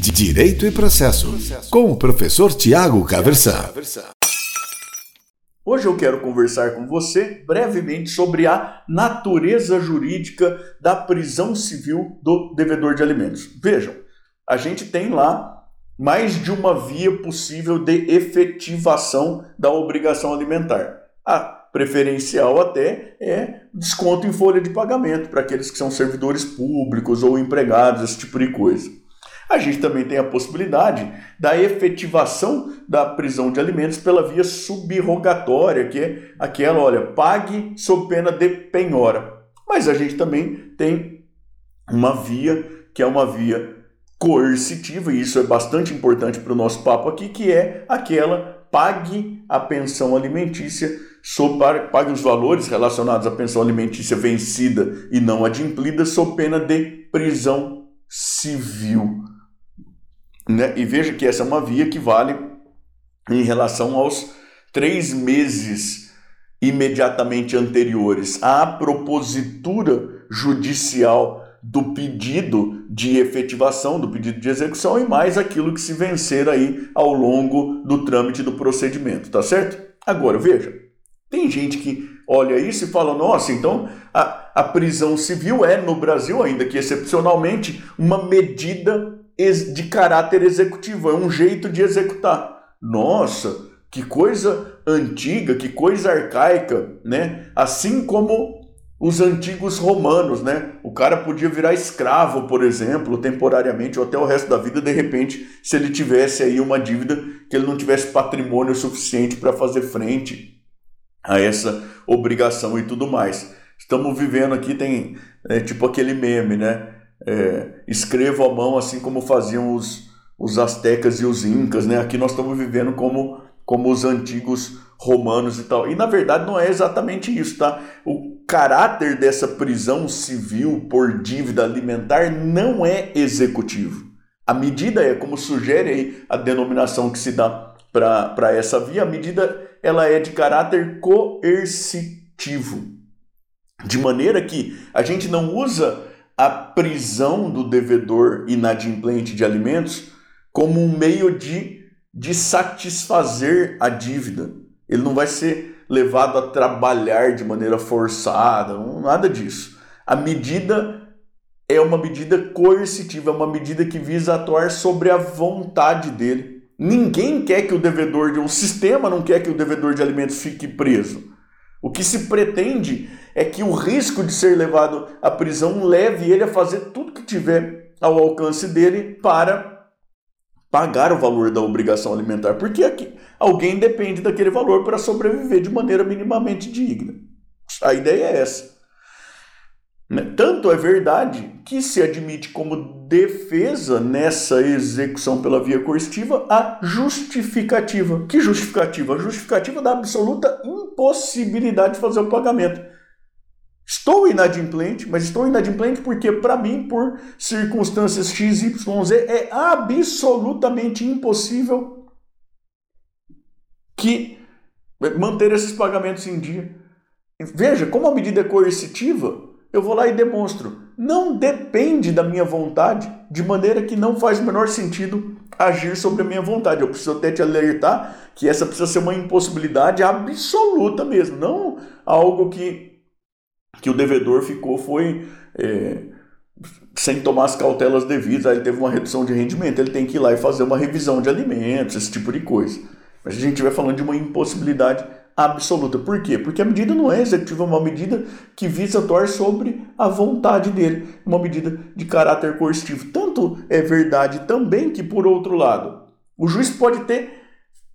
Direito e Processo, com o professor Tiago Caversan. Hoje eu quero conversar com você brevemente sobre a natureza jurídica da prisão civil do devedor de alimentos. Vejam, a gente tem lá mais de uma via possível de efetivação da obrigação alimentar. A preferencial até é desconto em folha de pagamento para aqueles que são servidores públicos ou empregados, esse tipo de coisa. A gente também tem a possibilidade da efetivação da prisão de alimentos pela via subrogatória, que é aquela, olha, pague sob pena de penhora. Mas a gente também tem uma via que é uma via coercitiva, e isso é bastante importante para o nosso papo aqui, que é aquela pague a pensão alimentícia, pague os valores relacionados à pensão alimentícia vencida e não adimplida, sob pena de prisão civil. Né? E veja que essa é uma via que vale em relação aos três meses imediatamente anteriores à propositura judicial do pedido de efetivação, do pedido de execução e mais aquilo que se vencer aí ao longo do trâmite do procedimento, tá certo? Agora, veja, tem gente que olha isso e fala, nossa, então a, a prisão civil é no Brasil, ainda que excepcionalmente, uma medida de caráter executivo, é um jeito de executar. Nossa, que coisa antiga, que coisa arcaica, né? Assim como os antigos romanos, né? O cara podia virar escravo, por exemplo, temporariamente ou até o resto da vida, de repente, se ele tivesse aí uma dívida que ele não tivesse patrimônio suficiente para fazer frente a essa obrigação e tudo mais. Estamos vivendo aqui, tem é, tipo aquele meme, né? É, escrevo à mão, assim como faziam os, os astecas e os incas, né? Aqui nós estamos vivendo como, como os antigos romanos e tal. E na verdade não é exatamente isso, tá? O caráter dessa prisão civil por dívida alimentar não é executivo. A medida é, como sugere a denominação que se dá para essa via, a medida ela é de caráter coercitivo. De maneira que a gente não usa a prisão do devedor inadimplente de alimentos como um meio de, de satisfazer a dívida. Ele não vai ser levado a trabalhar de maneira forçada, nada disso. A medida é uma medida coercitiva, é uma medida que visa atuar sobre a vontade dele. Ninguém quer que o devedor de um sistema não quer que o devedor de alimentos fique preso. O que se pretende é que o risco de ser levado à prisão leve ele a fazer tudo que tiver ao alcance dele para pagar o valor da obrigação alimentar, porque aqui alguém depende daquele valor para sobreviver de maneira minimamente digna. A ideia é essa. Né? Tanto é verdade que se admite como defesa nessa execução pela via coercitiva a justificativa. Que justificativa? A justificativa da absoluta impossibilidade de fazer o pagamento. Estou inadimplente, mas estou inadimplente porque, para mim, por circunstâncias X, Y, Z, é absolutamente impossível que manter esses pagamentos em dia. Veja, como a medida é coercitiva, eu vou lá e demonstro. Não depende da minha vontade, de maneira que não faz o menor sentido agir sobre a minha vontade. Eu preciso até te alertar que essa precisa ser uma impossibilidade absoluta mesmo, não algo que, que o devedor ficou foi é, sem tomar as cautelas devidas, aí ele teve uma redução de rendimento, ele tem que ir lá e fazer uma revisão de alimentos, esse tipo de coisa. Mas a gente estiver falando de uma impossibilidade absoluta. Por quê? Porque a medida não é executiva, é uma medida que visa atuar sobre a vontade dele, uma medida de caráter coercitivo. Tanto é verdade também que, por outro lado, o juiz pode ter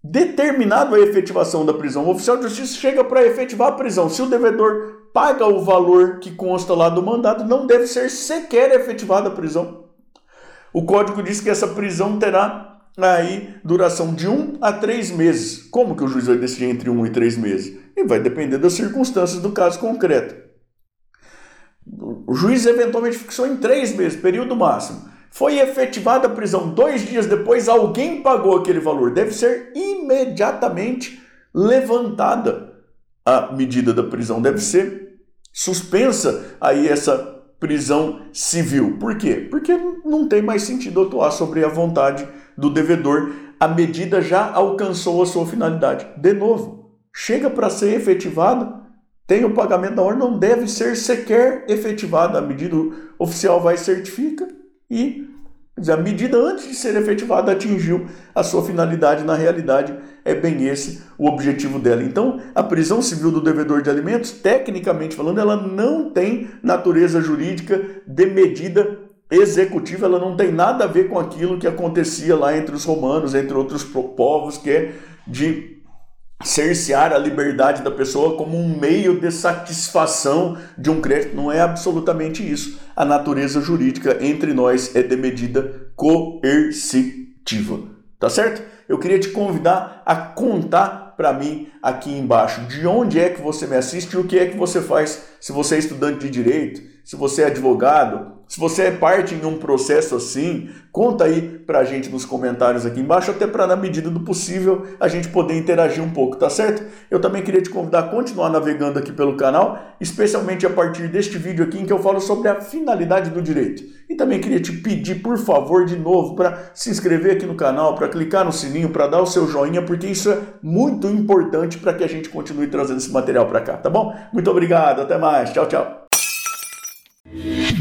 determinado a efetivação da prisão. O oficial de justiça chega para efetivar a prisão. Se o devedor paga o valor que consta lá do mandado, não deve ser sequer efetivada a prisão. O código diz que essa prisão terá aí duração de um a três meses. Como que o juiz vai decidir entre um e três meses? E vai depender das circunstâncias do caso concreto. O juiz eventualmente fixou em três meses, período máximo. Foi efetivada a prisão dois dias depois, alguém pagou aquele valor. Deve ser imediatamente levantada a medida da prisão. Deve ser suspensa aí essa prisão civil. Por quê? Porque não tem mais sentido atuar sobre a vontade do devedor. A medida já alcançou a sua finalidade. De novo, chega para ser efetivado, tem o pagamento da ordem, não deve ser sequer efetivada. A medida oficial vai certifica e a medida antes de ser efetivada atingiu a sua finalidade. Na realidade, é bem esse o objetivo dela. Então, a prisão civil do devedor de alimentos, tecnicamente falando, ela não tem natureza jurídica de medida executiva, ela não tem nada a ver com aquilo que acontecia lá entre os romanos, entre outros povos, que é de cercear a liberdade da pessoa como um meio de satisfação de um crédito. Não é absolutamente isso. A natureza jurídica entre nós é de medida coercitiva. Tá certo? Eu queria te convidar a contar para mim aqui embaixo de onde é que você me assiste e o que é que você faz se você é estudante de direito, se você é advogado, se você é parte em um processo assim, conta aí pra gente nos comentários aqui embaixo, até para na medida do possível a gente poder interagir um pouco, tá certo? Eu também queria te convidar a continuar navegando aqui pelo canal, especialmente a partir deste vídeo aqui em que eu falo sobre a finalidade do direito. E também queria te pedir, por favor, de novo, para se inscrever aqui no canal, para clicar no sininho, para dar o seu joinha, porque isso é muito importante para que a gente continue trazendo esse material para cá, tá bom? Muito obrigado, até mais, tchau, tchau.